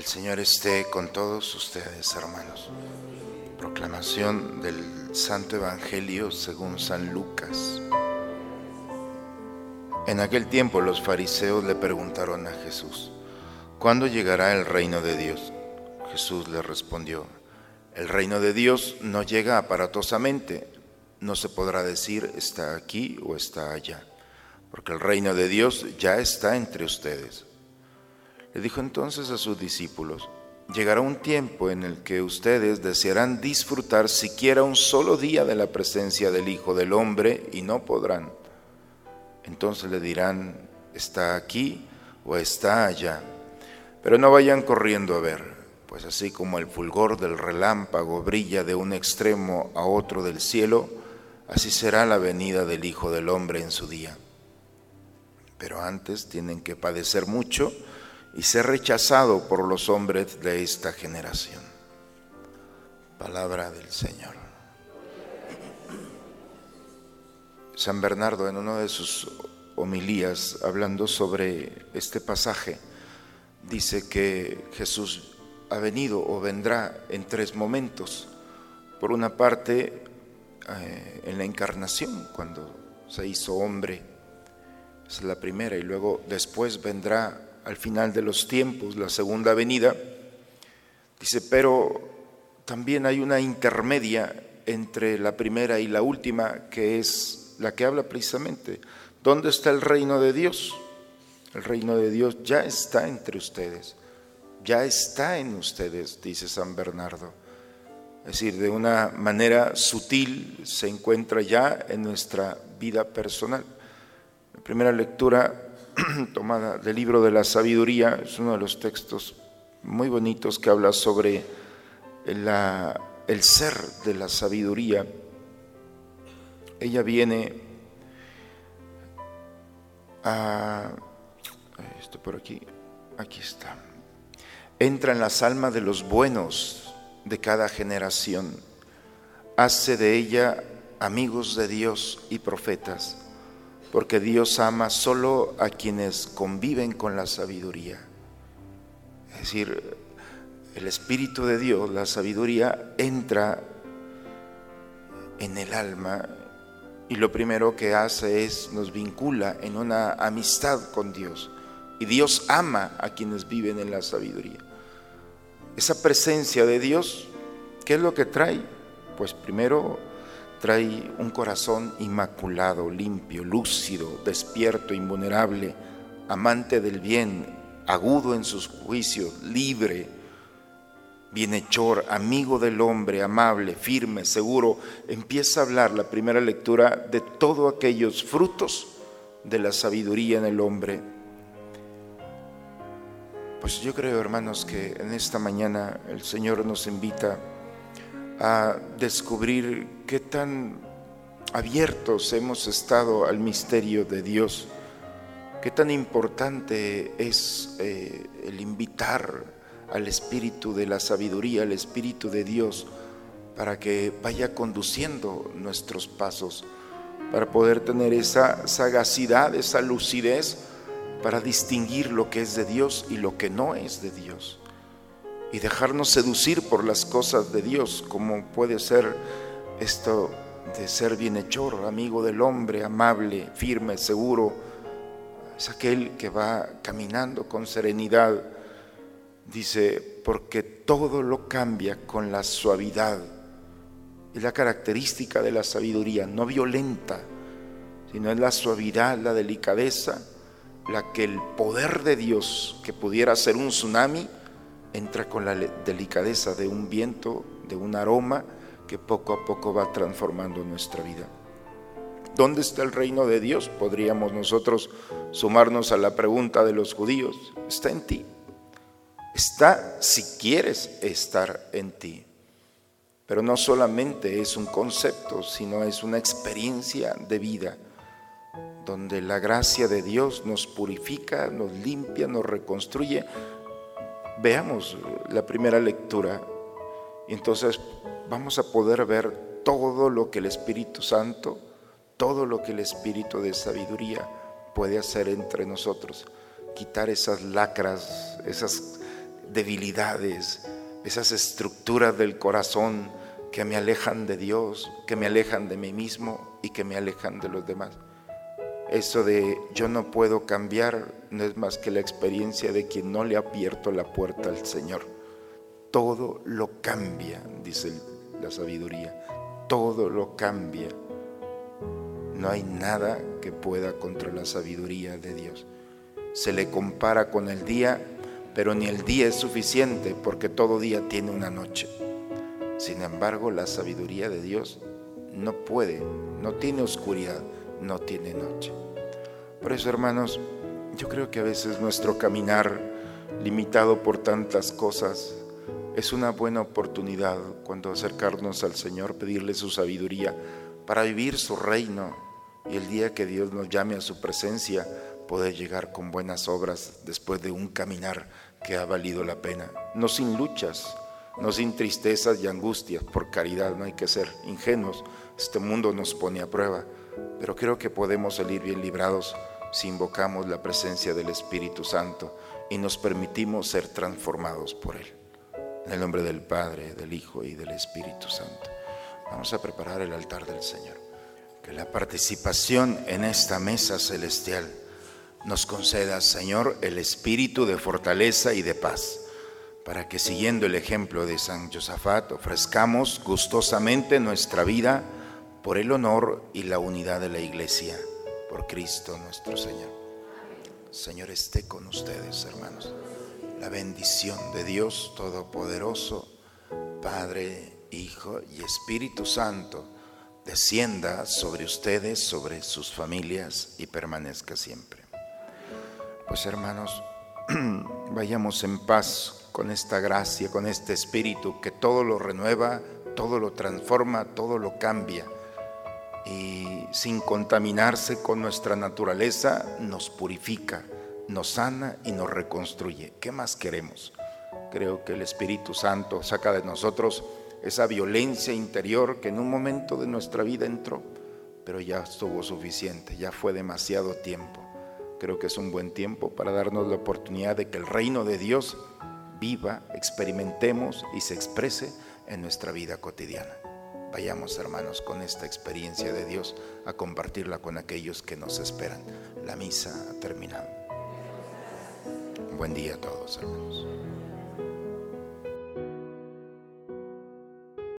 El Señor esté con todos ustedes, hermanos. Proclamación del Santo Evangelio según San Lucas. En aquel tiempo los fariseos le preguntaron a Jesús, ¿cuándo llegará el reino de Dios? Jesús le respondió, el reino de Dios no llega aparatosamente, no se podrá decir está aquí o está allá, porque el reino de Dios ya está entre ustedes le dijo entonces a sus discípulos, llegará un tiempo en el que ustedes desearán disfrutar siquiera un solo día de la presencia del Hijo del Hombre y no podrán. Entonces le dirán, está aquí o está allá. Pero no vayan corriendo a ver, pues así como el fulgor del relámpago brilla de un extremo a otro del cielo, así será la venida del Hijo del Hombre en su día. Pero antes tienen que padecer mucho y ser rechazado por los hombres de esta generación. Palabra del Señor. San Bernardo en una de sus homilías hablando sobre este pasaje dice que Jesús ha venido o vendrá en tres momentos. Por una parte, eh, en la encarnación, cuando se hizo hombre, es la primera, y luego después vendrá al final de los tiempos, la segunda venida. Dice, pero también hay una intermedia entre la primera y la última, que es la que habla precisamente, ¿dónde está el reino de Dios? El reino de Dios ya está entre ustedes, ya está en ustedes, dice San Bernardo. Es decir, de una manera sutil se encuentra ya en nuestra vida personal. La primera lectura tomada del libro de la sabiduría, es uno de los textos muy bonitos que habla sobre el ser de la sabiduría. Ella viene a... Esto por aquí, aquí está. Entra en las almas de los buenos de cada generación, hace de ella amigos de Dios y profetas porque Dios ama solo a quienes conviven con la sabiduría. Es decir, el Espíritu de Dios, la sabiduría, entra en el alma y lo primero que hace es nos vincula en una amistad con Dios. Y Dios ama a quienes viven en la sabiduría. Esa presencia de Dios, ¿qué es lo que trae? Pues primero trae un corazón inmaculado, limpio, lúcido, despierto, invulnerable, amante del bien, agudo en sus juicios, libre, bienhechor, amigo del hombre, amable, firme, seguro. Empieza a hablar la primera lectura de todos aquellos frutos de la sabiduría en el hombre. Pues yo creo, hermanos, que en esta mañana el Señor nos invita a descubrir qué tan abiertos hemos estado al misterio de Dios, qué tan importante es eh, el invitar al Espíritu de la sabiduría, al Espíritu de Dios, para que vaya conduciendo nuestros pasos, para poder tener esa sagacidad, esa lucidez, para distinguir lo que es de Dios y lo que no es de Dios. Y dejarnos seducir por las cosas de Dios, como puede ser esto de ser bienhechor, amigo del hombre, amable, firme, seguro. Es aquel que va caminando con serenidad. Dice, porque todo lo cambia con la suavidad. Es la característica de la sabiduría, no violenta, sino es la suavidad, la delicadeza, la que el poder de Dios, que pudiera ser un tsunami, entra con la delicadeza de un viento, de un aroma que poco a poco va transformando nuestra vida. ¿Dónde está el reino de Dios? Podríamos nosotros sumarnos a la pregunta de los judíos. Está en ti. Está si quieres estar en ti. Pero no solamente es un concepto, sino es una experiencia de vida, donde la gracia de Dios nos purifica, nos limpia, nos reconstruye, Veamos la primera lectura entonces vamos a poder ver todo lo que el Espíritu Santo, todo lo que el Espíritu de sabiduría puede hacer entre nosotros, quitar esas lacras, esas debilidades, esas estructuras del corazón que me alejan de Dios, que me alejan de mí mismo y que me alejan de los demás. Eso de yo no puedo cambiar no es más que la experiencia de quien no le ha abierto la puerta al Señor. Todo lo cambia, dice la sabiduría, todo lo cambia. No hay nada que pueda contra la sabiduría de Dios. Se le compara con el día, pero ni el día es suficiente porque todo día tiene una noche. Sin embargo, la sabiduría de Dios no puede, no tiene oscuridad, no tiene noche. Por eso, hermanos, yo creo que a veces nuestro caminar, limitado por tantas cosas, es una buena oportunidad cuando acercarnos al Señor, pedirle su sabiduría para vivir su reino y el día que Dios nos llame a su presencia, poder llegar con buenas obras después de un caminar que ha valido la pena. No sin luchas, no sin tristezas y angustias, por caridad no hay que ser ingenuos, este mundo nos pone a prueba, pero creo que podemos salir bien librados si invocamos la presencia del Espíritu Santo y nos permitimos ser transformados por Él. En el nombre del Padre, del Hijo y del Espíritu Santo. Vamos a preparar el altar del Señor. Que la participación en esta mesa celestial nos conceda, Señor, el espíritu de fortaleza y de paz, para que siguiendo el ejemplo de San Josafat ofrezcamos gustosamente nuestra vida por el honor y la unidad de la Iglesia, por Cristo nuestro Señor. Señor esté con ustedes, hermanos. La bendición de Dios Todopoderoso, Padre, Hijo y Espíritu Santo, descienda sobre ustedes, sobre sus familias y permanezca siempre. Pues hermanos, vayamos en paz con esta gracia, con este Espíritu que todo lo renueva, todo lo transforma, todo lo cambia y sin contaminarse con nuestra naturaleza nos purifica, nos sana y nos reconstruye. ¿Qué más queremos? Creo que el Espíritu Santo saca de nosotros esa violencia interior que en un momento de nuestra vida entró, pero ya estuvo suficiente, ya fue demasiado tiempo. Creo que es un buen tiempo para darnos la oportunidad de que el reino de Dios viva, experimentemos y se exprese en nuestra vida cotidiana. Vayamos hermanos con esta experiencia de Dios a compartirla con aquellos que nos esperan. La misa ha terminado. Buen día a todos hermanos.